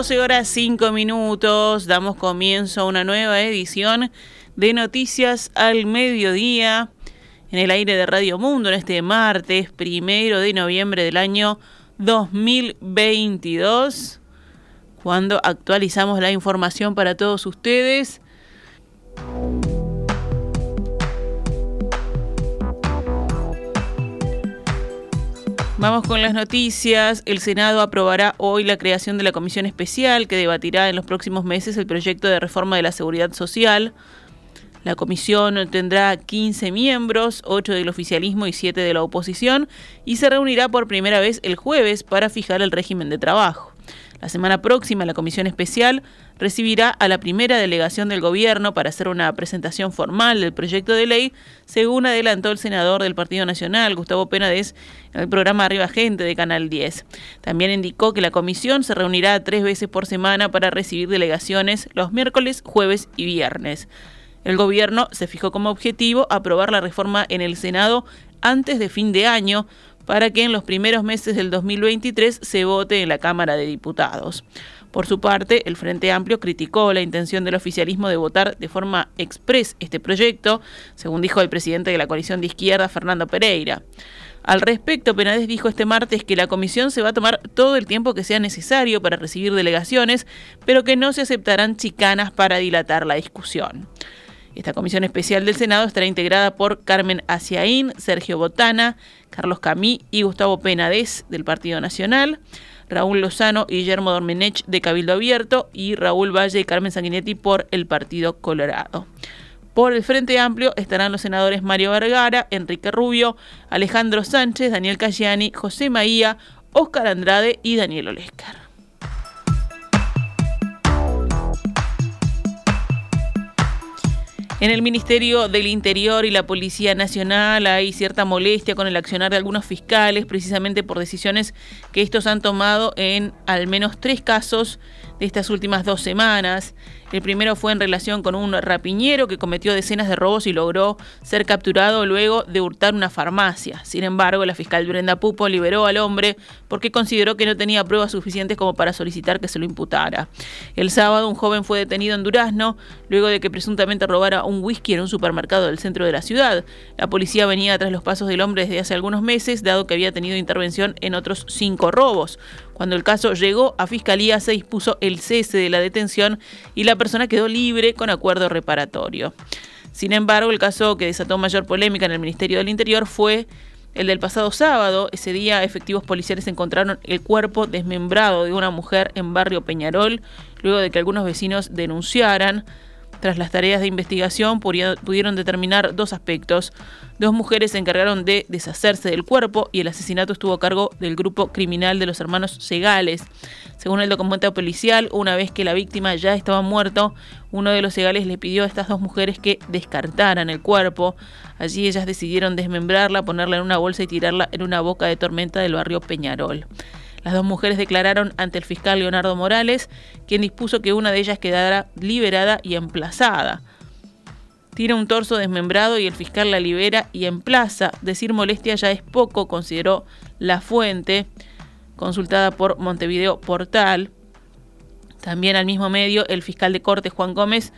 12 horas 5 minutos, damos comienzo a una nueva edición de Noticias al Mediodía en el aire de Radio Mundo en este martes primero de noviembre del año 2022, cuando actualizamos la información para todos ustedes. Vamos con las noticias. El Senado aprobará hoy la creación de la comisión especial que debatirá en los próximos meses el proyecto de reforma de la seguridad social. La comisión tendrá 15 miembros, 8 del oficialismo y 7 de la oposición, y se reunirá por primera vez el jueves para fijar el régimen de trabajo. La semana próxima, la Comisión Especial recibirá a la primera delegación del Gobierno para hacer una presentación formal del proyecto de ley, según adelantó el senador del Partido Nacional, Gustavo Penades, en el programa Arriba Gente de Canal 10. También indicó que la comisión se reunirá tres veces por semana para recibir delegaciones los miércoles, jueves y viernes. El Gobierno se fijó como objetivo aprobar la reforma en el Senado antes de fin de año, para que en los primeros meses del 2023 se vote en la Cámara de Diputados. Por su parte, el Frente Amplio criticó la intención del oficialismo de votar de forma express este proyecto, según dijo el presidente de la coalición de izquierda, Fernando Pereira. Al respecto, Penades dijo este martes que la comisión se va a tomar todo el tiempo que sea necesario para recibir delegaciones, pero que no se aceptarán chicanas para dilatar la discusión. Esta comisión especial del Senado estará integrada por Carmen Aciaín, Sergio Botana, Carlos Camí y Gustavo Penades del Partido Nacional, Raúl Lozano y Guillermo Dormenech de Cabildo Abierto y Raúl Valle y Carmen Sanguinetti por el Partido Colorado. Por el Frente Amplio estarán los senadores Mario Vergara, Enrique Rubio, Alejandro Sánchez, Daniel Cayani, José Maía, Óscar Andrade y Daniel Olescar. En el Ministerio del Interior y la Policía Nacional hay cierta molestia con el accionar de algunos fiscales, precisamente por decisiones que estos han tomado en al menos tres casos de estas últimas dos semanas. El primero fue en relación con un rapiñero que cometió decenas de robos y logró ser capturado luego de hurtar una farmacia. Sin embargo, la fiscal Brenda Pupo liberó al hombre porque consideró que no tenía pruebas suficientes como para solicitar que se lo imputara. El sábado, un joven fue detenido en Durazno luego de que presuntamente robara un whisky en un supermercado del centro de la ciudad. La policía venía tras los pasos del hombre desde hace algunos meses, dado que había tenido intervención en otros cinco robos. Cuando el caso llegó a fiscalía se dispuso el cese de la detención y la persona quedó libre con acuerdo reparatorio. Sin embargo, el caso que desató mayor polémica en el Ministerio del Interior fue el del pasado sábado. Ese día, efectivos policiales encontraron el cuerpo desmembrado de una mujer en barrio Peñarol, luego de que algunos vecinos denunciaran. Tras las tareas de investigación pudieron determinar dos aspectos. Dos mujeres se encargaron de deshacerse del cuerpo y el asesinato estuvo a cargo del grupo criminal de los hermanos Segales. Según el documento policial, una vez que la víctima ya estaba muerto, uno de los Segales le pidió a estas dos mujeres que descartaran el cuerpo. Allí ellas decidieron desmembrarla, ponerla en una bolsa y tirarla en una boca de tormenta del barrio Peñarol. Las dos mujeres declararon ante el fiscal Leonardo Morales, quien dispuso que una de ellas quedara liberada y emplazada. Tira un torso desmembrado y el fiscal la libera y emplaza. Decir molestia ya es poco, consideró la fuente, consultada por Montevideo Portal. También al mismo medio, el fiscal de corte Juan Gómez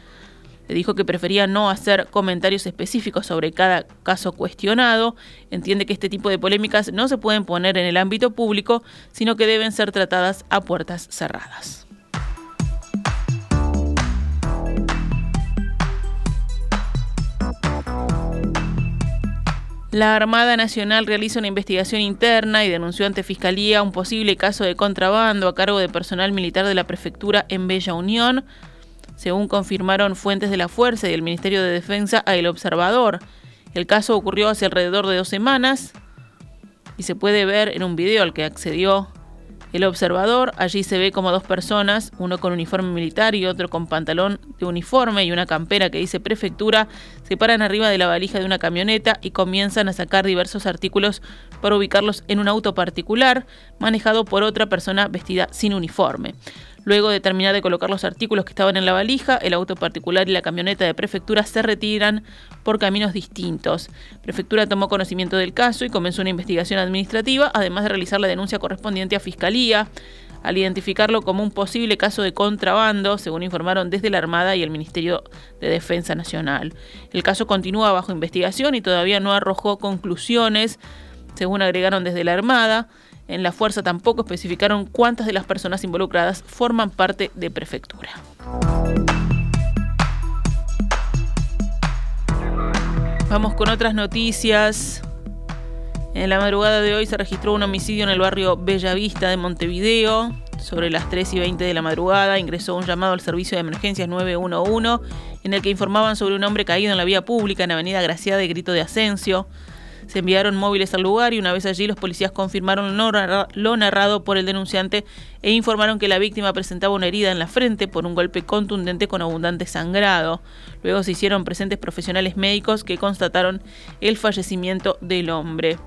le dijo que prefería no hacer comentarios específicos sobre cada caso cuestionado. Entiende que este tipo de polémicas no se pueden poner en el ámbito público, sino que deben ser tratadas a puertas cerradas. La Armada Nacional realiza una investigación interna y denunció ante Fiscalía un posible caso de contrabando a cargo de personal militar de la prefectura en Bella Unión según confirmaron fuentes de la Fuerza y del Ministerio de Defensa a El Observador. El caso ocurrió hace alrededor de dos semanas y se puede ver en un video al que accedió el observador. Allí se ve como dos personas, uno con uniforme militar y otro con pantalón de uniforme y una campera que dice prefectura, se paran arriba de la valija de una camioneta y comienzan a sacar diversos artículos para ubicarlos en un auto particular manejado por otra persona vestida sin uniforme. Luego de terminar de colocar los artículos que estaban en la valija, el auto particular y la camioneta de prefectura se retiran por caminos distintos. Prefectura tomó conocimiento del caso y comenzó una investigación administrativa, además de realizar la denuncia correspondiente a Fiscalía. al identificarlo como un posible caso de contrabando, según informaron desde la Armada y el Ministerio de Defensa Nacional. El caso continúa bajo investigación y todavía no arrojó conclusiones, según agregaron desde la Armada. En la fuerza tampoco especificaron cuántas de las personas involucradas forman parte de prefectura. Vamos con otras noticias. En la madrugada de hoy se registró un homicidio en el barrio Bellavista de Montevideo. Sobre las 3 y 20 de la madrugada ingresó un llamado al servicio de emergencias 911 en el que informaban sobre un hombre caído en la vía pública en Avenida Graciada de Grito de Asensio. Se enviaron móviles al lugar y una vez allí los policías confirmaron lo narrado por el denunciante e informaron que la víctima presentaba una herida en la frente por un golpe contundente con abundante sangrado. Luego se hicieron presentes profesionales médicos que constataron el fallecimiento del hombre.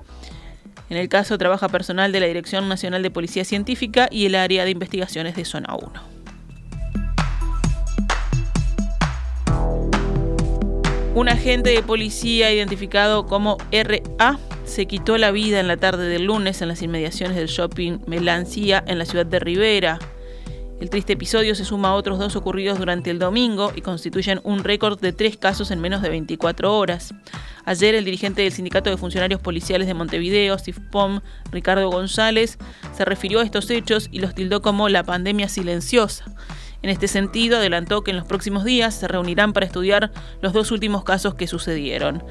En el caso trabaja personal de la Dirección Nacional de Policía Científica y el área de investigaciones de Zona 1. Un agente de policía identificado como RA se quitó la vida en la tarde del lunes en las inmediaciones del shopping Melancía en la ciudad de Rivera. El triste episodio se suma a otros dos ocurridos durante el domingo y constituyen un récord de tres casos en menos de 24 horas. Ayer el dirigente del Sindicato de Funcionarios Policiales de Montevideo, SIFPOM, Ricardo González, se refirió a estos hechos y los tildó como la pandemia silenciosa. En este sentido, adelantó que en los próximos días se reunirán para estudiar los dos últimos casos que sucedieron.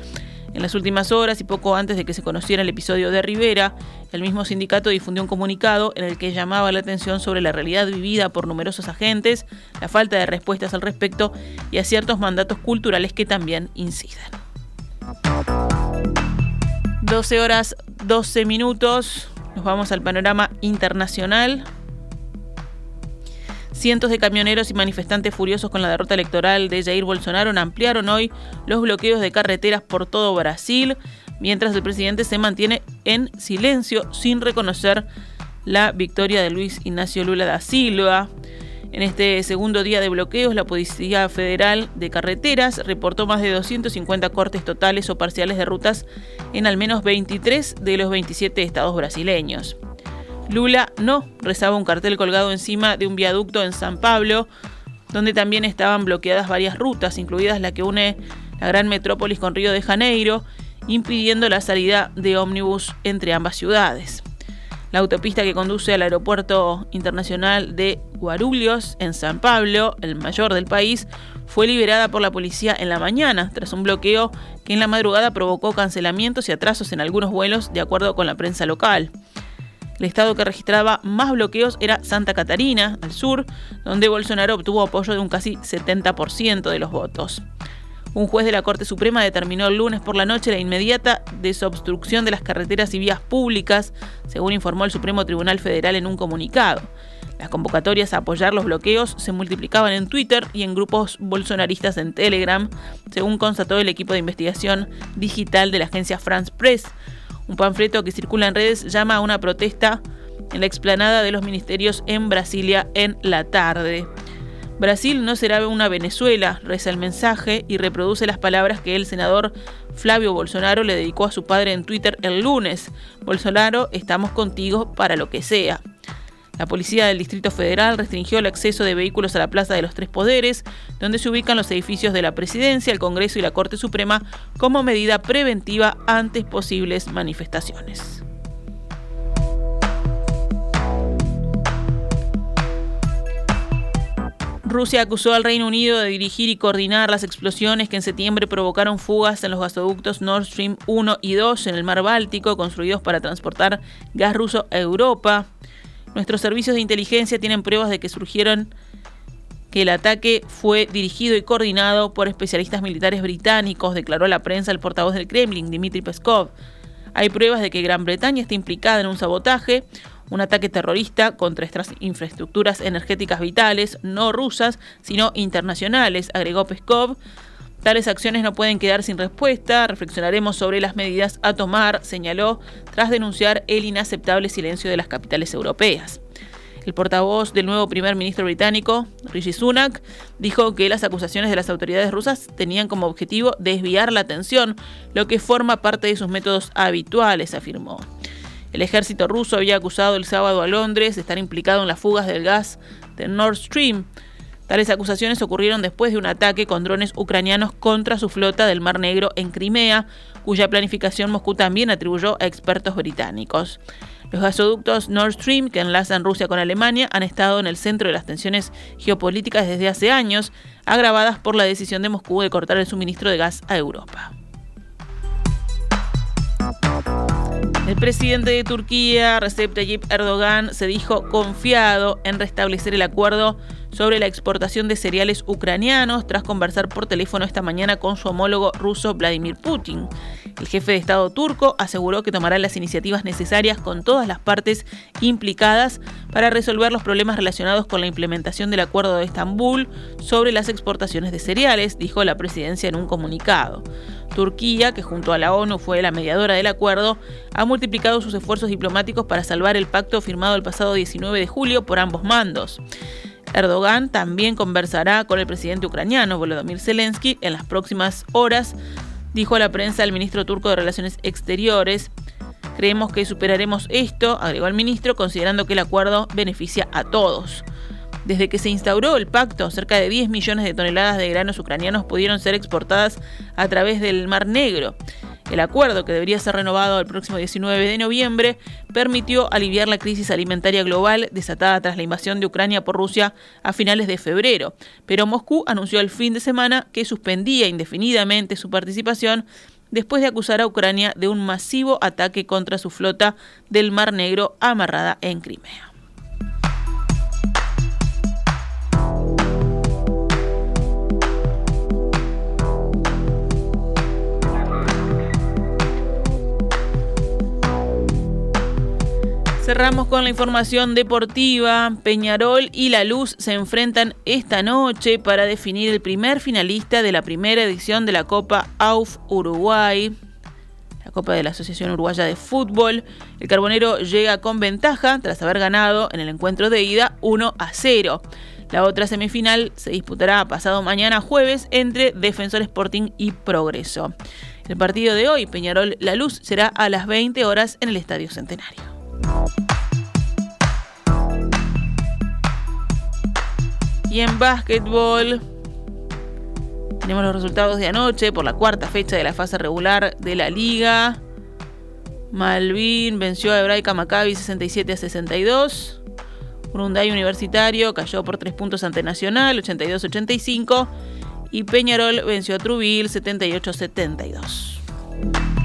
En las últimas horas y poco antes de que se conociera el episodio de Rivera, el mismo sindicato difundió un comunicado en el que llamaba la atención sobre la realidad vivida por numerosos agentes, la falta de respuestas al respecto y a ciertos mandatos culturales que también inciden. 12 horas 12 minutos, nos vamos al panorama internacional. Cientos de camioneros y manifestantes furiosos con la derrota electoral de Jair Bolsonaro ampliaron hoy los bloqueos de carreteras por todo Brasil, mientras el presidente se mantiene en silencio sin reconocer la victoria de Luis Ignacio Lula da Silva. En este segundo día de bloqueos, la Policía Federal de Carreteras reportó más de 250 cortes totales o parciales de rutas en al menos 23 de los 27 estados brasileños. Lula no, rezaba un cartel colgado encima de un viaducto en San Pablo, donde también estaban bloqueadas varias rutas, incluidas la que une la gran metrópolis con Río de Janeiro, impidiendo la salida de ómnibus entre ambas ciudades. La autopista que conduce al aeropuerto internacional de Guarulhos, en San Pablo, el mayor del país, fue liberada por la policía en la mañana, tras un bloqueo que en la madrugada provocó cancelamientos y atrasos en algunos vuelos, de acuerdo con la prensa local. El estado que registraba más bloqueos era Santa Catarina, al sur, donde Bolsonaro obtuvo apoyo de un casi 70% de los votos. Un juez de la Corte Suprema determinó el lunes por la noche la inmediata desobstrucción de las carreteras y vías públicas, según informó el Supremo Tribunal Federal en un comunicado. Las convocatorias a apoyar los bloqueos se multiplicaban en Twitter y en grupos bolsonaristas en Telegram, según constató el equipo de investigación digital de la agencia France Press, un panfleto que circula en redes llama a una protesta en la explanada de los ministerios en Brasilia en la tarde. Brasil no será una Venezuela, reza el mensaje y reproduce las palabras que el senador Flavio Bolsonaro le dedicó a su padre en Twitter el lunes. Bolsonaro, estamos contigo para lo que sea. La policía del Distrito Federal restringió el acceso de vehículos a la Plaza de los Tres Poderes, donde se ubican los edificios de la Presidencia, el Congreso y la Corte Suprema, como medida preventiva ante posibles manifestaciones. Rusia acusó al Reino Unido de dirigir y coordinar las explosiones que en septiembre provocaron fugas en los gasoductos Nord Stream 1 y 2 en el mar Báltico, construidos para transportar gas ruso a Europa. Nuestros servicios de inteligencia tienen pruebas de que surgieron que el ataque fue dirigido y coordinado por especialistas militares británicos, declaró a la prensa el portavoz del Kremlin, Dmitry Peskov. Hay pruebas de que Gran Bretaña está implicada en un sabotaje, un ataque terrorista contra estas infraestructuras energéticas vitales, no rusas, sino internacionales, agregó Peskov. Tales acciones no pueden quedar sin respuesta. Reflexionaremos sobre las medidas a tomar, señaló, tras denunciar el inaceptable silencio de las capitales europeas. El portavoz del nuevo primer ministro británico, Rishi Sunak, dijo que las acusaciones de las autoridades rusas tenían como objetivo desviar la atención, lo que forma parte de sus métodos habituales, afirmó. El ejército ruso había acusado el sábado a Londres de estar implicado en las fugas del gas de Nord Stream. Tales acusaciones ocurrieron después de un ataque con drones ucranianos contra su flota del Mar Negro en Crimea, cuya planificación Moscú también atribuyó a expertos británicos. Los gasoductos Nord Stream, que enlazan Rusia con Alemania, han estado en el centro de las tensiones geopolíticas desde hace años, agravadas por la decisión de Moscú de cortar el suministro de gas a Europa. El presidente de Turquía, Recep Tayyip Erdogan, se dijo confiado en restablecer el acuerdo sobre la exportación de cereales ucranianos tras conversar por teléfono esta mañana con su homólogo ruso Vladimir Putin. El jefe de Estado turco aseguró que tomará las iniciativas necesarias con todas las partes implicadas para resolver los problemas relacionados con la implementación del Acuerdo de Estambul sobre las exportaciones de cereales, dijo la presidencia en un comunicado. Turquía, que junto a la ONU fue la mediadora del acuerdo, ha multiplicado sus esfuerzos diplomáticos para salvar el pacto firmado el pasado 19 de julio por ambos mandos. Erdogan también conversará con el presidente ucraniano Volodymyr Zelensky en las próximas horas, dijo a la prensa el ministro turco de Relaciones Exteriores. Creemos que superaremos esto, agregó el ministro, considerando que el acuerdo beneficia a todos. Desde que se instauró el pacto, cerca de 10 millones de toneladas de granos ucranianos pudieron ser exportadas a través del Mar Negro. El acuerdo, que debería ser renovado el próximo 19 de noviembre, permitió aliviar la crisis alimentaria global desatada tras la invasión de Ucrania por Rusia a finales de febrero, pero Moscú anunció el fin de semana que suspendía indefinidamente su participación después de acusar a Ucrania de un masivo ataque contra su flota del Mar Negro amarrada en Crimea. Cerramos con la información deportiva. Peñarol y La Luz se enfrentan esta noche para definir el primer finalista de la primera edición de la Copa AUF Uruguay, la Copa de la Asociación Uruguaya de Fútbol. El Carbonero llega con ventaja tras haber ganado en el encuentro de ida 1 a 0. La otra semifinal se disputará pasado mañana jueves entre Defensor Sporting y Progreso. El partido de hoy, Peñarol La Luz, será a las 20 horas en el Estadio Centenario. Y en básquetbol tenemos los resultados de anoche por la cuarta fecha de la fase regular de la liga. Malvin venció a Hebraica Maccabi 67 a 62. Urunday Universitario cayó por 3 puntos ante Nacional 82-85. Y Peñarol venció a Trubil 78-72.